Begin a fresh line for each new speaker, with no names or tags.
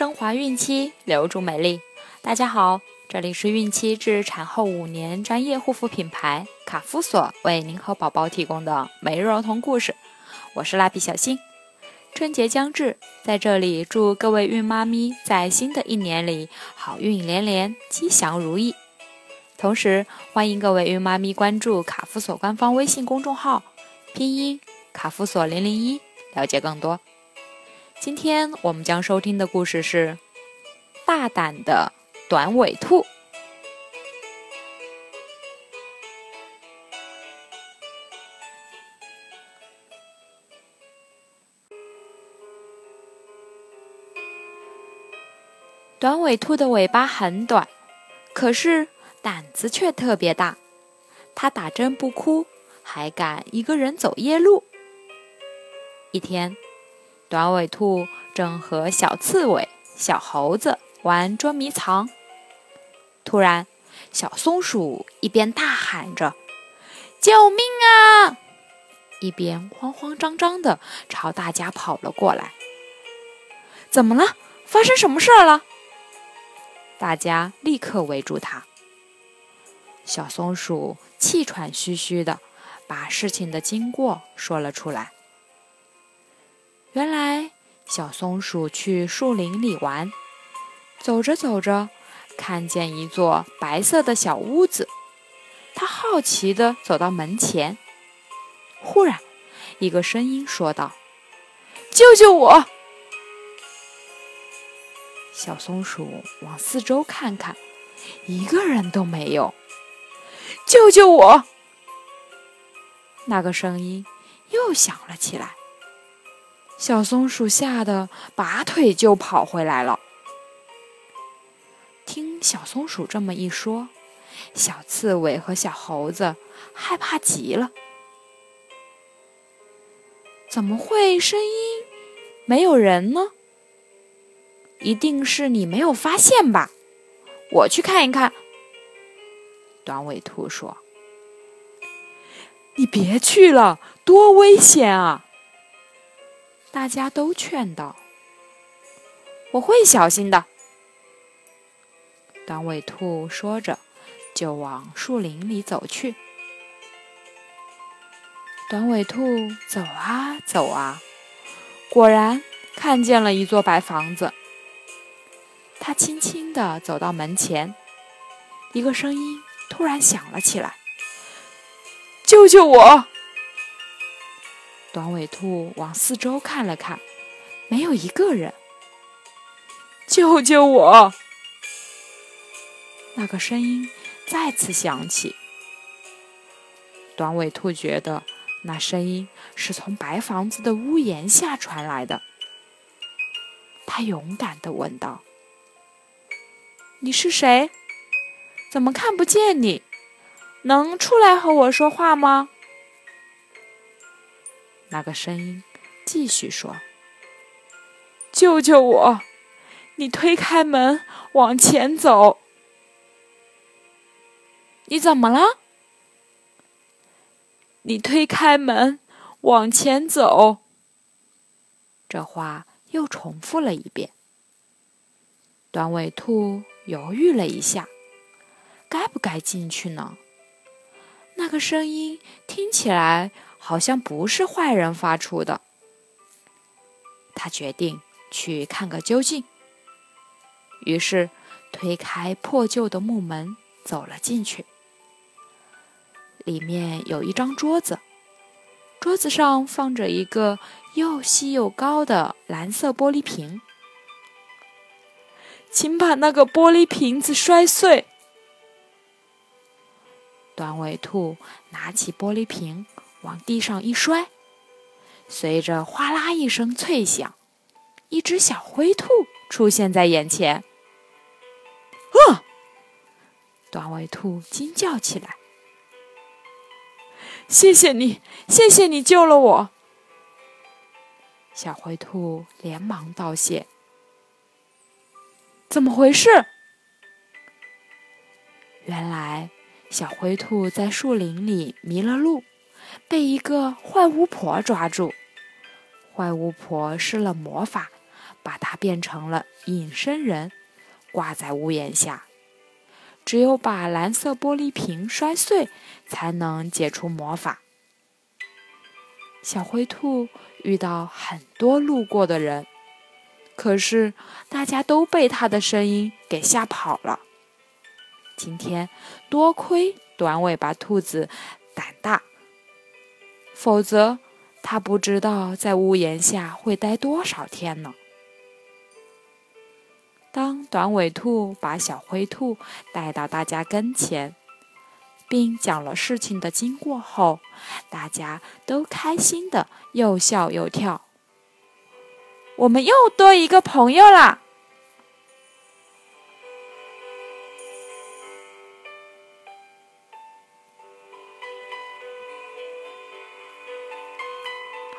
升华孕期，留住美丽。大家好，这里是孕期至产后五年专业护肤品牌卡夫索为您和宝宝提供的每日儿童故事。我是蜡笔小新。春节将至，在这里祝各位孕妈咪在新的一年里好运连连，吉祥如意。同时，欢迎各位孕妈咪关注卡夫索官方微信公众号，拼音卡夫索零零一，了解更多。今天我们将收听的故事是《大胆的短尾兔》。短尾兔的尾巴很短，可是胆子却特别大。它打针不哭，还敢一个人走夜路。一天。短尾兔正和小刺猬、小猴子玩捉迷藏，突然，小松鼠一边大喊着“救命啊”，一边慌慌张张地朝大家跑了过来。怎么了？发生什么事儿了？大家立刻围住它。小松鼠气喘吁吁地把事情的经过说了出来。原来，小松鼠去树林里玩，走着走着，看见一座白色的小屋子。它好奇地走到门前，忽然，一个声音说道：“救救我！”小松鼠往四周看看，一个人都没有。“救救我！”那个声音又响了起来。小松鼠吓得拔腿就跑回来了。听小松鼠这么一说，小刺猬和小猴子害怕极了。怎么会声音没有人呢？一定是你没有发现吧？我去看一看。短尾兔说：“你别去了，多危险啊！”大家都劝道：“我会小心的。”短尾兔说着，就往树林里走去。短尾兔走啊走啊，果然看见了一座白房子。它轻轻地走到门前，一个声音突然响了起来：“救救我！”短尾兔往四周看了看，没有一个人。救救我！那个声音再次响起。短尾兔觉得那声音是从白房子的屋檐下传来的。他勇敢地问道：“你是谁？怎么看不见你？能出来和我说话吗？”那个声音继续说：“救救我！你推开门往前走。你怎么了？你推开门往前走。”这话又重复了一遍。短尾兔犹豫了一下，该不该进去呢？那个声音听起来……好像不是坏人发出的。他决定去看个究竟，于是推开破旧的木门，走了进去。里面有一张桌子，桌子上放着一个又细又高的蓝色玻璃瓶。请把那个玻璃瓶子摔碎。短尾兔拿起玻璃瓶。往地上一摔，随着哗啦一声脆响，一只小灰兔出现在眼前。啊！短尾兔惊叫起来：“谢谢你，谢谢你救了我！”小灰兔连忙道谢。怎么回事？原来小灰兔在树林里迷了路。被一个坏巫婆抓住，坏巫婆施了魔法，把她变成了隐身人，挂在屋檐下。只有把蓝色玻璃瓶摔碎，才能解除魔法。小灰兔遇到很多路过的人，可是大家都被它的声音给吓跑了。今天多亏短尾巴兔子胆大，否则它不知道在屋檐下会待多少天呢。当短尾兔把小灰兔带到大家跟前，并讲了事情的经过后，大家都开心的又笑又跳。我们又多一个朋友啦！